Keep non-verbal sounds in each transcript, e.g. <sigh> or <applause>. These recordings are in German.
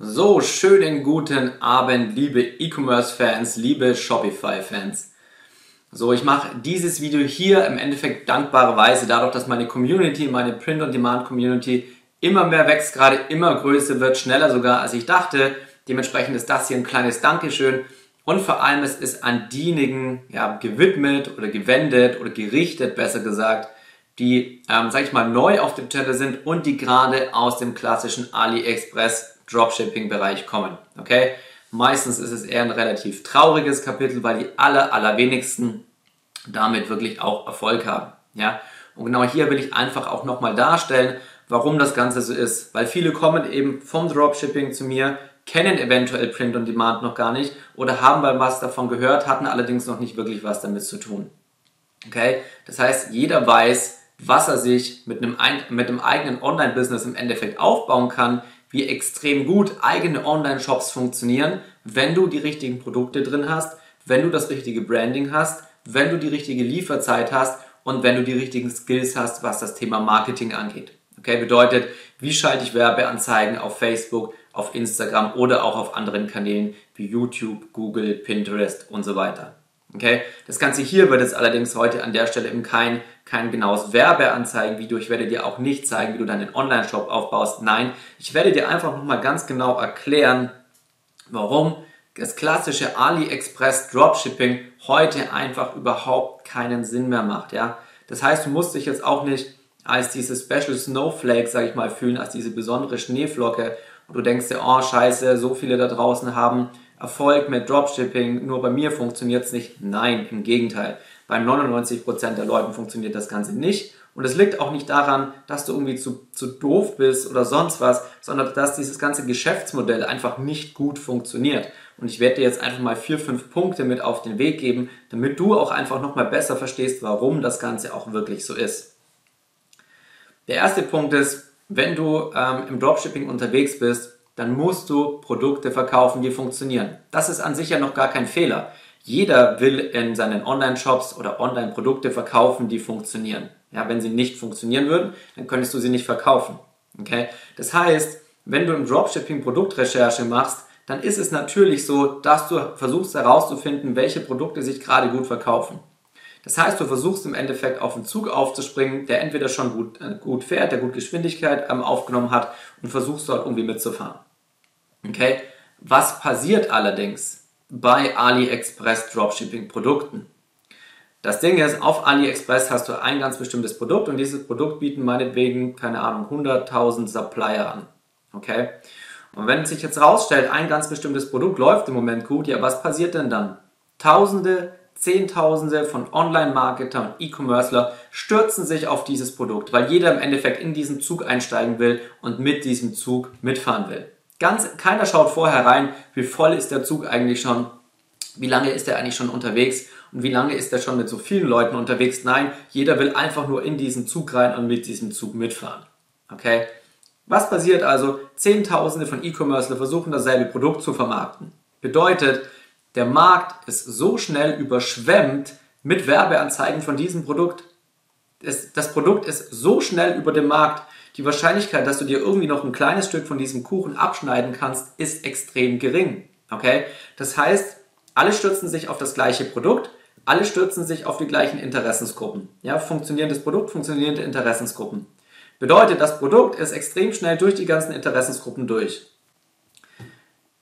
So, schönen guten Abend, liebe E-Commerce-Fans, liebe Shopify-Fans. So, ich mache dieses Video hier im Endeffekt dankbarerweise dadurch, dass meine Community, meine Print-on-Demand-Community immer mehr wächst, gerade immer größer wird, schneller sogar als ich dachte. Dementsprechend ist das hier ein kleines Dankeschön und vor allem es ist an diejenigen ja, gewidmet oder gewendet oder gerichtet, besser gesagt, die, ähm, sag ich mal, neu auf dem Channel sind und die gerade aus dem klassischen AliExpress Dropshipping-Bereich kommen. Okay? Meistens ist es eher ein relativ trauriges Kapitel, weil die aller, allerwenigsten damit wirklich auch Erfolg haben. Ja? Und genau hier will ich einfach auch nochmal darstellen, warum das Ganze so ist. Weil viele kommen eben vom Dropshipping zu mir, kennen eventuell Print on Demand noch gar nicht oder haben mal was davon gehört, hatten allerdings noch nicht wirklich was damit zu tun. Okay? Das heißt, jeder weiß, was er sich mit einem, mit einem eigenen Online-Business im Endeffekt aufbauen kann, wie extrem gut eigene Online-Shops funktionieren, wenn du die richtigen Produkte drin hast, wenn du das richtige Branding hast, wenn du die richtige Lieferzeit hast und wenn du die richtigen Skills hast, was das Thema Marketing angeht. Okay, bedeutet, wie schalte ich Werbeanzeigen auf Facebook, auf Instagram oder auch auf anderen Kanälen wie YouTube, Google, Pinterest und so weiter. Okay, das Ganze hier wird jetzt allerdings heute an der Stelle eben kein kein genaues Werbeanzeigenvideo. Ich werde dir auch nicht zeigen, wie du deinen Online-Shop aufbaust. Nein, ich werde dir einfach nochmal ganz genau erklären, warum das klassische AliExpress Dropshipping heute einfach überhaupt keinen Sinn mehr macht. Ja? Das heißt, du musst dich jetzt auch nicht als diese Special Snowflake, sag ich mal, fühlen, als diese besondere Schneeflocke und du denkst dir, oh scheiße, so viele da draußen haben Erfolg mit Dropshipping, nur bei mir funktioniert es nicht. Nein, im Gegenteil. Bei 99% der Leuten funktioniert das Ganze nicht. Und es liegt auch nicht daran, dass du irgendwie zu, zu doof bist oder sonst was, sondern dass dieses ganze Geschäftsmodell einfach nicht gut funktioniert. Und ich werde dir jetzt einfach mal vier, fünf Punkte mit auf den Weg geben, damit du auch einfach nochmal besser verstehst, warum das Ganze auch wirklich so ist. Der erste Punkt ist, wenn du ähm, im Dropshipping unterwegs bist, dann musst du Produkte verkaufen, die funktionieren. Das ist an sich ja noch gar kein Fehler. Jeder will in seinen Online-Shops oder Online-Produkte verkaufen, die funktionieren. Ja, wenn sie nicht funktionieren würden, dann könntest du sie nicht verkaufen. Okay? Das heißt, wenn du im Dropshipping Produktrecherche machst, dann ist es natürlich so, dass du versuchst herauszufinden, welche Produkte sich gerade gut verkaufen. Das heißt, du versuchst im Endeffekt auf einen Zug aufzuspringen, der entweder schon gut, äh, gut fährt, der gut Geschwindigkeit ähm, aufgenommen hat und versuchst dort irgendwie mitzufahren. Okay? Was passiert allerdings? Bei AliExpress Dropshipping Produkten. Das Ding ist, auf AliExpress hast du ein ganz bestimmtes Produkt und dieses Produkt bieten meinetwegen, keine Ahnung, 100.000 Supplier an. Okay? Und wenn sich jetzt rausstellt, ein ganz bestimmtes Produkt läuft im Moment gut, ja, was passiert denn dann? Tausende, Zehntausende von Online-Marketer und E-Commercer stürzen sich auf dieses Produkt, weil jeder im Endeffekt in diesen Zug einsteigen will und mit diesem Zug mitfahren will. Ganz, keiner schaut vorher rein, wie voll ist der Zug eigentlich schon, wie lange ist er eigentlich schon unterwegs und wie lange ist er schon mit so vielen Leuten unterwegs. Nein, jeder will einfach nur in diesen Zug rein und mit diesem Zug mitfahren. Okay? Was passiert also? Zehntausende von E-Commercer versuchen dasselbe Produkt zu vermarkten. Bedeutet, der Markt ist so schnell überschwemmt mit Werbeanzeigen von diesem Produkt. Das Produkt ist so schnell über dem Markt, die Wahrscheinlichkeit, dass du dir irgendwie noch ein kleines Stück von diesem Kuchen abschneiden kannst, ist extrem gering. Okay? Das heißt, alle stürzen sich auf das gleiche Produkt, alle stürzen sich auf die gleichen Interessensgruppen. Ja, funktionierendes Produkt, funktionierende Interessensgruppen. Bedeutet, das Produkt ist extrem schnell durch die ganzen Interessensgruppen durch.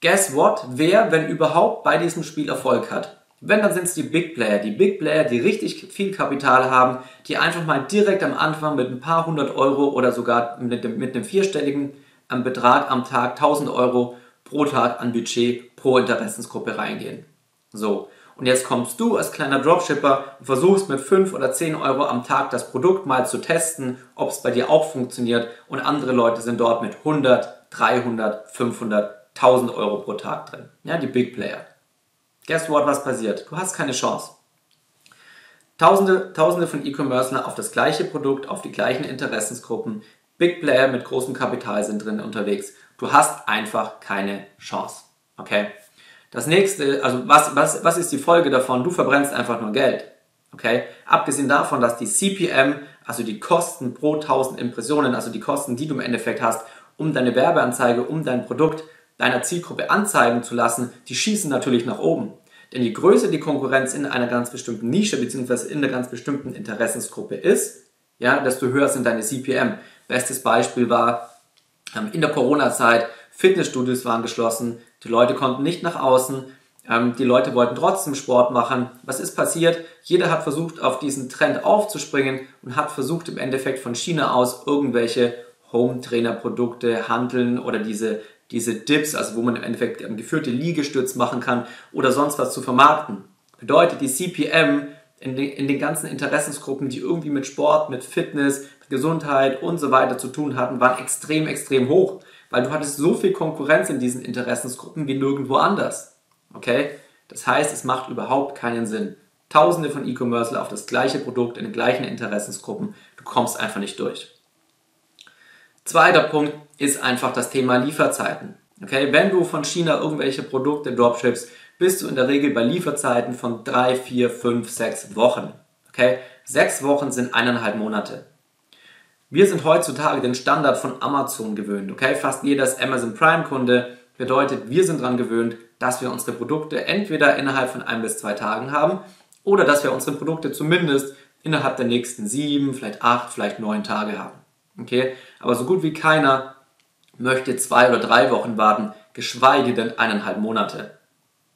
Guess what? Wer, wenn überhaupt, bei diesem Spiel Erfolg hat? Wenn, dann sind es die Big Player. Die Big Player, die richtig viel Kapital haben, die einfach mal direkt am Anfang mit ein paar hundert Euro oder sogar mit, dem, mit einem vierstelligen ähm, Betrag am Tag, 1000 Euro pro Tag an Budget pro Interessensgruppe reingehen. So. Und jetzt kommst du als kleiner Dropshipper und versuchst mit 5 oder 10 Euro am Tag das Produkt mal zu testen, ob es bei dir auch funktioniert und andere Leute sind dort mit 100, 300, 500, 1000 Euro pro Tag drin. Ja, die Big Player. Guess what, was passiert? Du hast keine Chance. Tausende, Tausende von E-Commercer auf das gleiche Produkt, auf die gleichen Interessensgruppen, Big Player mit großem Kapital sind drin unterwegs. Du hast einfach keine Chance. Okay? Das nächste, also was, was, was ist die Folge davon? Du verbrennst einfach nur Geld. Okay? Abgesehen davon, dass die CPM, also die Kosten pro 1000 Impressionen, also die Kosten, die du im Endeffekt hast, um deine Werbeanzeige, um dein Produkt deiner Zielgruppe anzeigen zu lassen, die schießen natürlich nach oben. Denn je größer die Konkurrenz in einer ganz bestimmten Nische bzw. in einer ganz bestimmten Interessensgruppe ist, ja, desto höher sind deine CPM. Bestes Beispiel war ähm, in der Corona-Zeit, Fitnessstudios waren geschlossen, die Leute konnten nicht nach außen, ähm, die Leute wollten trotzdem Sport machen. Was ist passiert? Jeder hat versucht, auf diesen Trend aufzuspringen und hat versucht, im Endeffekt von China aus irgendwelche Home-Trainer-Produkte handeln oder diese, diese Dips, also wo man im Endeffekt ähm, geführte Liegestütz machen kann oder sonst was zu vermarkten. Bedeutet, die CPM in den, in den ganzen Interessensgruppen, die irgendwie mit Sport, mit Fitness, mit Gesundheit und so weiter zu tun hatten, waren extrem, extrem hoch, weil du hattest so viel Konkurrenz in diesen Interessensgruppen wie nirgendwo anders. Okay? Das heißt, es macht überhaupt keinen Sinn. Tausende von E-Commercer auf das gleiche Produkt in den gleichen Interessensgruppen, du kommst einfach nicht durch. Zweiter Punkt ist einfach das Thema Lieferzeiten. Okay, wenn du von China irgendwelche Produkte dropships, bist du in der Regel bei Lieferzeiten von 3, 4, 5, 6 Wochen. Okay? Sechs Wochen sind eineinhalb Monate. Wir sind heutzutage den Standard von Amazon gewöhnt. Okay? Fast jeder ist Amazon Prime Kunde. Bedeutet, wir sind daran gewöhnt, dass wir unsere Produkte entweder innerhalb von ein bis zwei Tagen haben oder dass wir unsere Produkte zumindest innerhalb der nächsten sieben, vielleicht acht, vielleicht neun Tage haben. Okay? Aber so gut wie keiner möchte zwei oder drei Wochen warten, geschweige denn eineinhalb Monate.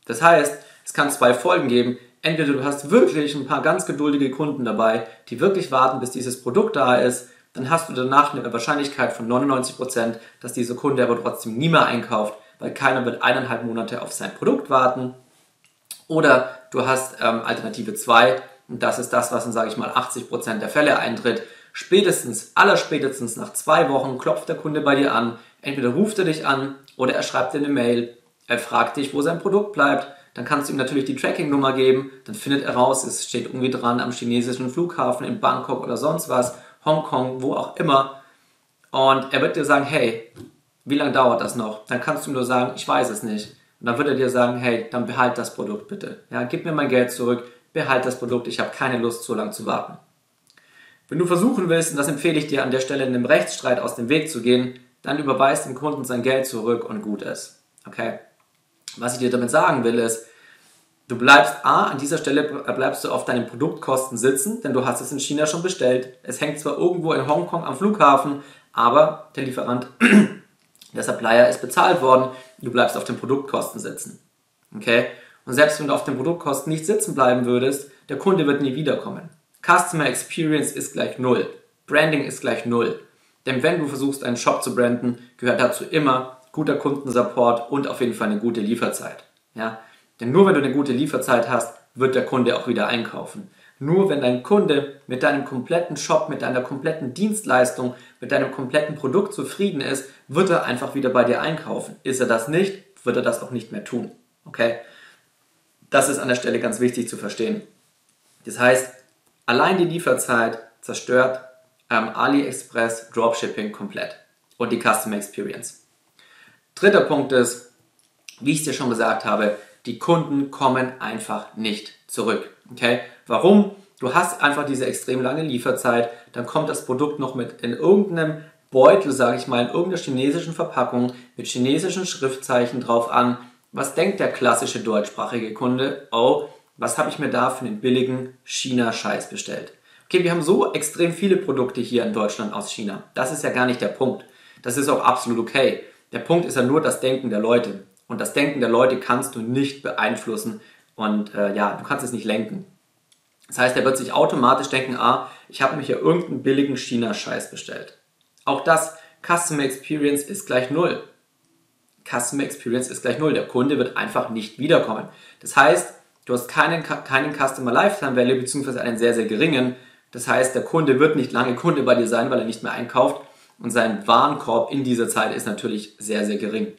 Das heißt, es kann zwei Folgen geben. Entweder du hast wirklich ein paar ganz geduldige Kunden dabei, die wirklich warten, bis dieses Produkt da ist. Dann hast du danach eine Wahrscheinlichkeit von 99%, dass dieser Kunde aber trotzdem nie mehr einkauft, weil keiner wird eineinhalb Monate auf sein Produkt warten. Oder du hast ähm, Alternative 2 und das ist das, was in, sage ich mal, 80% der Fälle eintritt. Spätestens, allerspätestens nach zwei Wochen klopft der Kunde bei dir an. Entweder ruft er dich an oder er schreibt dir eine Mail er fragt dich, wo sein Produkt bleibt. Dann kannst du ihm natürlich die Tracking-Nummer geben. Dann findet er raus, es steht irgendwie dran am chinesischen Flughafen in Bangkok oder sonst was, Hongkong, wo auch immer. Und er wird dir sagen, hey, wie lange dauert das noch? Dann kannst du ihm nur sagen, ich weiß es nicht. Und dann wird er dir sagen, hey, dann behalt das Produkt bitte. Ja, gib mir mein Geld zurück, behalt das Produkt, ich habe keine Lust, so lange zu warten. Wenn du versuchen willst, und das empfehle ich dir an der Stelle in einem Rechtsstreit aus dem Weg zu gehen, dann überweist dem Kunden sein Geld zurück und gut ist. Okay? Was ich dir damit sagen will, ist, du bleibst A, an dieser Stelle bleibst du auf deinen Produktkosten sitzen, denn du hast es in China schon bestellt. Es hängt zwar irgendwo in Hongkong am Flughafen, aber der Lieferant, <clears throat> der Supplier ist bezahlt worden, du bleibst auf den Produktkosten sitzen. Okay? Und selbst wenn du auf den Produktkosten nicht sitzen bleiben würdest, der Kunde wird nie wiederkommen. Customer Experience ist gleich Null. Branding ist gleich Null. Denn wenn du versuchst, einen Shop zu branden, gehört dazu immer guter Kundensupport und auf jeden Fall eine gute Lieferzeit. Ja? Denn nur wenn du eine gute Lieferzeit hast, wird der Kunde auch wieder einkaufen. Nur wenn dein Kunde mit deinem kompletten Shop, mit deiner kompletten Dienstleistung, mit deinem kompletten Produkt zufrieden ist, wird er einfach wieder bei dir einkaufen. Ist er das nicht, wird er das auch nicht mehr tun. Okay? Das ist an der Stelle ganz wichtig zu verstehen. Das heißt, allein die Lieferzeit zerstört ähm, AliExpress Dropshipping komplett und die Customer Experience. Dritter Punkt ist, wie ich es dir schon gesagt habe, die Kunden kommen einfach nicht zurück. Okay? Warum? Du hast einfach diese extrem lange Lieferzeit, dann kommt das Produkt noch mit in irgendeinem Beutel, sage ich mal, in irgendeiner chinesischen Verpackung mit chinesischen Schriftzeichen drauf an. Was denkt der klassische deutschsprachige Kunde? Oh, was habe ich mir da für einen billigen China-Scheiß bestellt? Okay, wir haben so extrem viele Produkte hier in Deutschland aus China. Das ist ja gar nicht der Punkt. Das ist auch absolut okay. Der Punkt ist ja nur das Denken der Leute. Und das Denken der Leute kannst du nicht beeinflussen und äh, ja, du kannst es nicht lenken. Das heißt, er wird sich automatisch denken, ah, ich habe mir hier irgendeinen billigen China-Scheiß bestellt. Auch das Customer Experience ist gleich null. Customer Experience ist gleich null. Der Kunde wird einfach nicht wiederkommen. Das heißt, du hast keinen, keinen Customer Lifetime Value beziehungsweise einen sehr, sehr geringen. Das heißt, der Kunde wird nicht lange Kunde bei dir sein, weil er nicht mehr einkauft und sein Warenkorb in dieser Zeit ist natürlich sehr, sehr gering.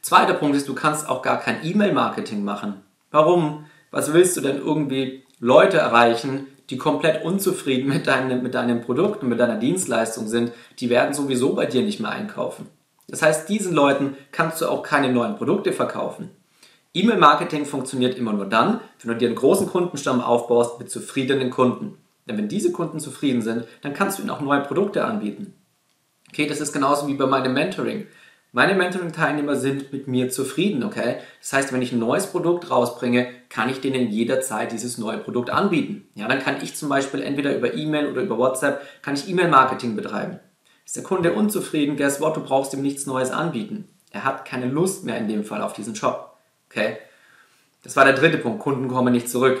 Zweiter Punkt ist, du kannst auch gar kein E-Mail-Marketing machen. Warum? Was willst du denn irgendwie Leute erreichen, die komplett unzufrieden mit deinem, mit deinem Produkt und mit deiner Dienstleistung sind? Die werden sowieso bei dir nicht mehr einkaufen. Das heißt, diesen Leuten kannst du auch keine neuen Produkte verkaufen. E-Mail-Marketing funktioniert immer nur dann, wenn du dir einen großen Kundenstamm aufbaust mit zufriedenen Kunden. Denn wenn diese Kunden zufrieden sind, dann kannst du ihnen auch neue Produkte anbieten. Okay, das ist genauso wie bei meinem Mentoring. Meine Mentoring-Teilnehmer sind mit mir zufrieden, okay? Das heißt, wenn ich ein neues Produkt rausbringe, kann ich denen jederzeit dieses neue Produkt anbieten. Ja, dann kann ich zum Beispiel entweder über E-Mail oder über WhatsApp, kann ich E-Mail-Marketing betreiben. Ist der Kunde unzufrieden, guess what, du brauchst ihm nichts Neues anbieten. Er hat keine Lust mehr in dem Fall auf diesen Shop, okay? Das war der dritte Punkt, Kunden kommen nicht zurück.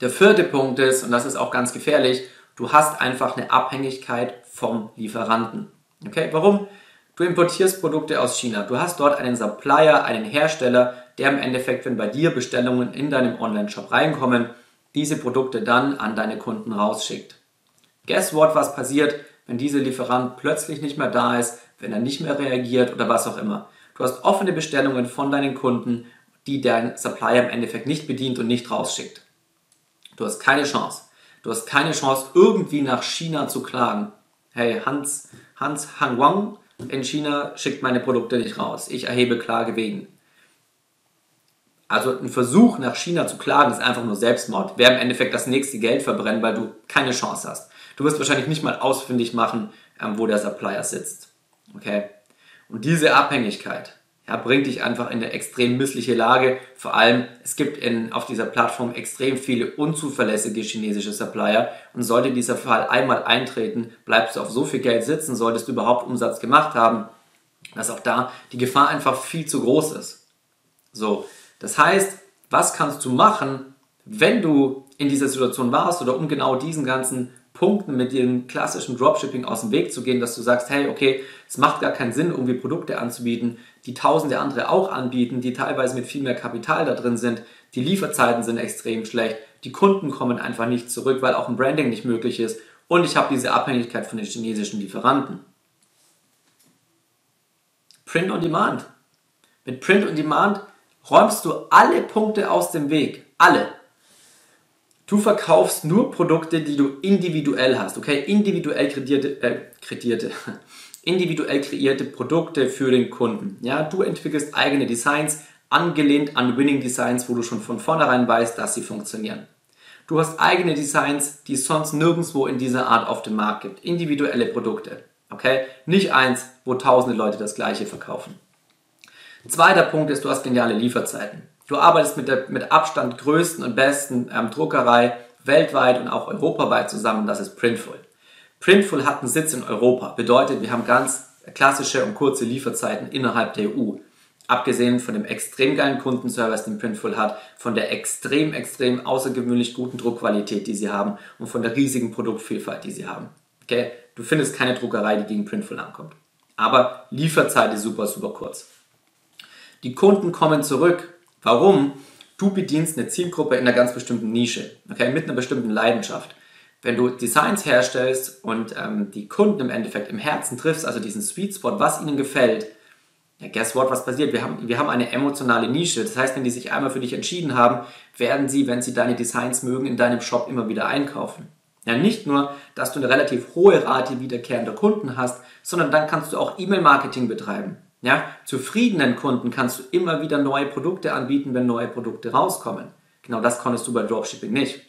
Der vierte Punkt ist, und das ist auch ganz gefährlich, du hast einfach eine Abhängigkeit vom Lieferanten. Okay, warum? Du importierst Produkte aus China. Du hast dort einen Supplier, einen Hersteller, der im Endeffekt, wenn bei dir Bestellungen in deinem Online-Shop reinkommen, diese Produkte dann an deine Kunden rausschickt. Guess what, was passiert, wenn dieser Lieferant plötzlich nicht mehr da ist, wenn er nicht mehr reagiert oder was auch immer. Du hast offene Bestellungen von deinen Kunden, die dein Supplier im Endeffekt nicht bedient und nicht rausschickt. Du hast keine Chance. Du hast keine Chance, irgendwie nach China zu klagen. Hey, Hans, Hans Hangwang in China schickt meine Produkte nicht raus. Ich erhebe Klage wegen. Also ein Versuch nach China zu klagen ist einfach nur Selbstmord. Wäre im Endeffekt das nächste Geld verbrennen, weil du keine Chance hast. Du wirst wahrscheinlich nicht mal ausfindig machen, ähm, wo der Supplier sitzt. Okay? Und diese Abhängigkeit, ja, bringt dich einfach in eine extrem missliche Lage. Vor allem, es gibt in, auf dieser Plattform extrem viele unzuverlässige chinesische Supplier und sollte dieser Fall einmal eintreten, bleibst du auf so viel Geld sitzen, solltest du überhaupt Umsatz gemacht haben, dass auch da die Gefahr einfach viel zu groß ist. So, das heißt, was kannst du machen, wenn du in dieser Situation warst oder um genau diesen ganzen Punkten mit dem klassischen Dropshipping aus dem Weg zu gehen, dass du sagst, hey, okay, es macht gar keinen Sinn, irgendwie Produkte anzubieten, die tausende andere auch anbieten, die teilweise mit viel mehr Kapital da drin sind. Die Lieferzeiten sind extrem schlecht. Die Kunden kommen einfach nicht zurück, weil auch ein Branding nicht möglich ist. Und ich habe diese Abhängigkeit von den chinesischen Lieferanten. Print on Demand. Mit Print on Demand räumst du alle Punkte aus dem Weg. Alle. Du verkaufst nur Produkte, die du individuell hast, okay? Individuell kreierte, äh, kreierte, <laughs> individuell kreierte Produkte für den Kunden. Ja, du entwickelst eigene Designs, angelehnt an Winning Designs, wo du schon von vornherein weißt, dass sie funktionieren. Du hast eigene Designs, die es sonst nirgendwo in dieser Art auf dem Markt gibt. Individuelle Produkte. Okay? Nicht eins, wo tausende Leute das gleiche verkaufen. Zweiter Punkt ist, du hast geniale Lieferzeiten. Du arbeitest mit der mit Abstand größten und besten ähm, Druckerei weltweit und auch europaweit zusammen, das ist Printful. Printful hat einen Sitz in Europa, bedeutet, wir haben ganz klassische und kurze Lieferzeiten innerhalb der EU. Abgesehen von dem extrem geilen Kundenservice, den Printful hat, von der extrem, extrem außergewöhnlich guten Druckqualität, die sie haben und von der riesigen Produktvielfalt, die sie haben. Okay? Du findest keine Druckerei, die gegen Printful ankommt. Aber Lieferzeit ist super, super kurz. Die Kunden kommen zurück Warum? Du bedienst eine Zielgruppe in einer ganz bestimmten Nische, okay, mit einer bestimmten Leidenschaft. Wenn du Designs herstellst und ähm, die Kunden im Endeffekt im Herzen triffst, also diesen Sweet Spot, was ihnen gefällt, ja, guess what, was passiert? Wir haben, wir haben eine emotionale Nische. Das heißt, wenn die sich einmal für dich entschieden haben, werden sie, wenn sie deine Designs mögen, in deinem Shop immer wieder einkaufen. Ja, nicht nur, dass du eine relativ hohe Rate wiederkehrender Kunden hast, sondern dann kannst du auch E-Mail-Marketing betreiben. Ja, zufriedenen Kunden kannst du immer wieder neue Produkte anbieten, wenn neue Produkte rauskommen. Genau das konntest du bei Dropshipping nicht.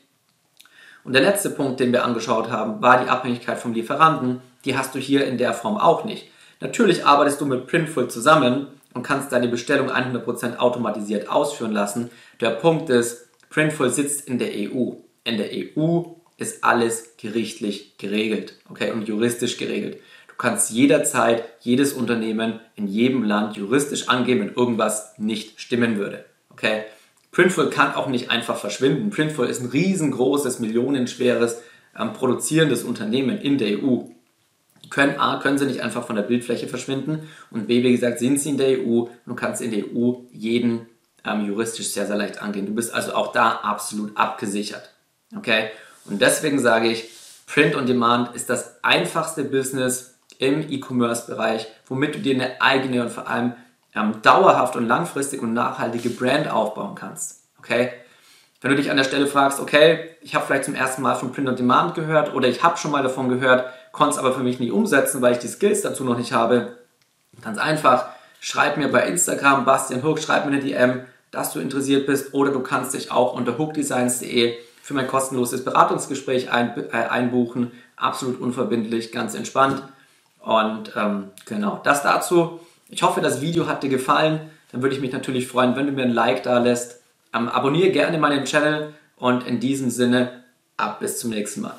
Und der letzte Punkt, den wir angeschaut haben, war die Abhängigkeit vom Lieferanten. Die hast du hier in der Form auch nicht. Natürlich arbeitest du mit Printful zusammen und kannst deine Bestellung 100% automatisiert ausführen lassen. Der Punkt ist, Printful sitzt in der EU. In der EU ist alles gerichtlich geregelt, okay, und juristisch geregelt. Kannst jederzeit jedes Unternehmen in jedem Land juristisch angeben, wenn irgendwas nicht stimmen würde. Okay? Printful kann auch nicht einfach verschwinden. Printful ist ein riesengroßes, millionenschweres ähm, produzierendes Unternehmen in der EU. Können, A, können sie nicht einfach von der Bildfläche verschwinden und B, wie gesagt, sind sie in der EU und kannst in der EU jeden ähm, juristisch sehr, sehr leicht angehen. Du bist also auch da absolut abgesichert. Okay? Und deswegen sage ich, Print on Demand ist das einfachste Business, im E-Commerce-Bereich, womit du dir eine eigene und vor allem ähm, dauerhaft und langfristig und nachhaltige Brand aufbauen kannst. Okay? Wenn du dich an der Stelle fragst, okay, ich habe vielleicht zum ersten Mal von Print on Demand gehört oder ich habe schon mal davon gehört, konnte es aber für mich nicht umsetzen, weil ich die Skills dazu noch nicht habe, ganz einfach, schreib mir bei Instagram, Bastian Hook, schreib mir eine DM, dass du interessiert bist oder du kannst dich auch unter hookdesigns.de für mein kostenloses Beratungsgespräch äh, einbuchen. Absolut unverbindlich, ganz entspannt. Und ähm, genau, das dazu. Ich hoffe, das Video hat dir gefallen. Dann würde ich mich natürlich freuen, wenn du mir ein Like da lässt. Ähm, abonniere gerne meinen Channel und in diesem Sinne, ab bis zum nächsten Mal.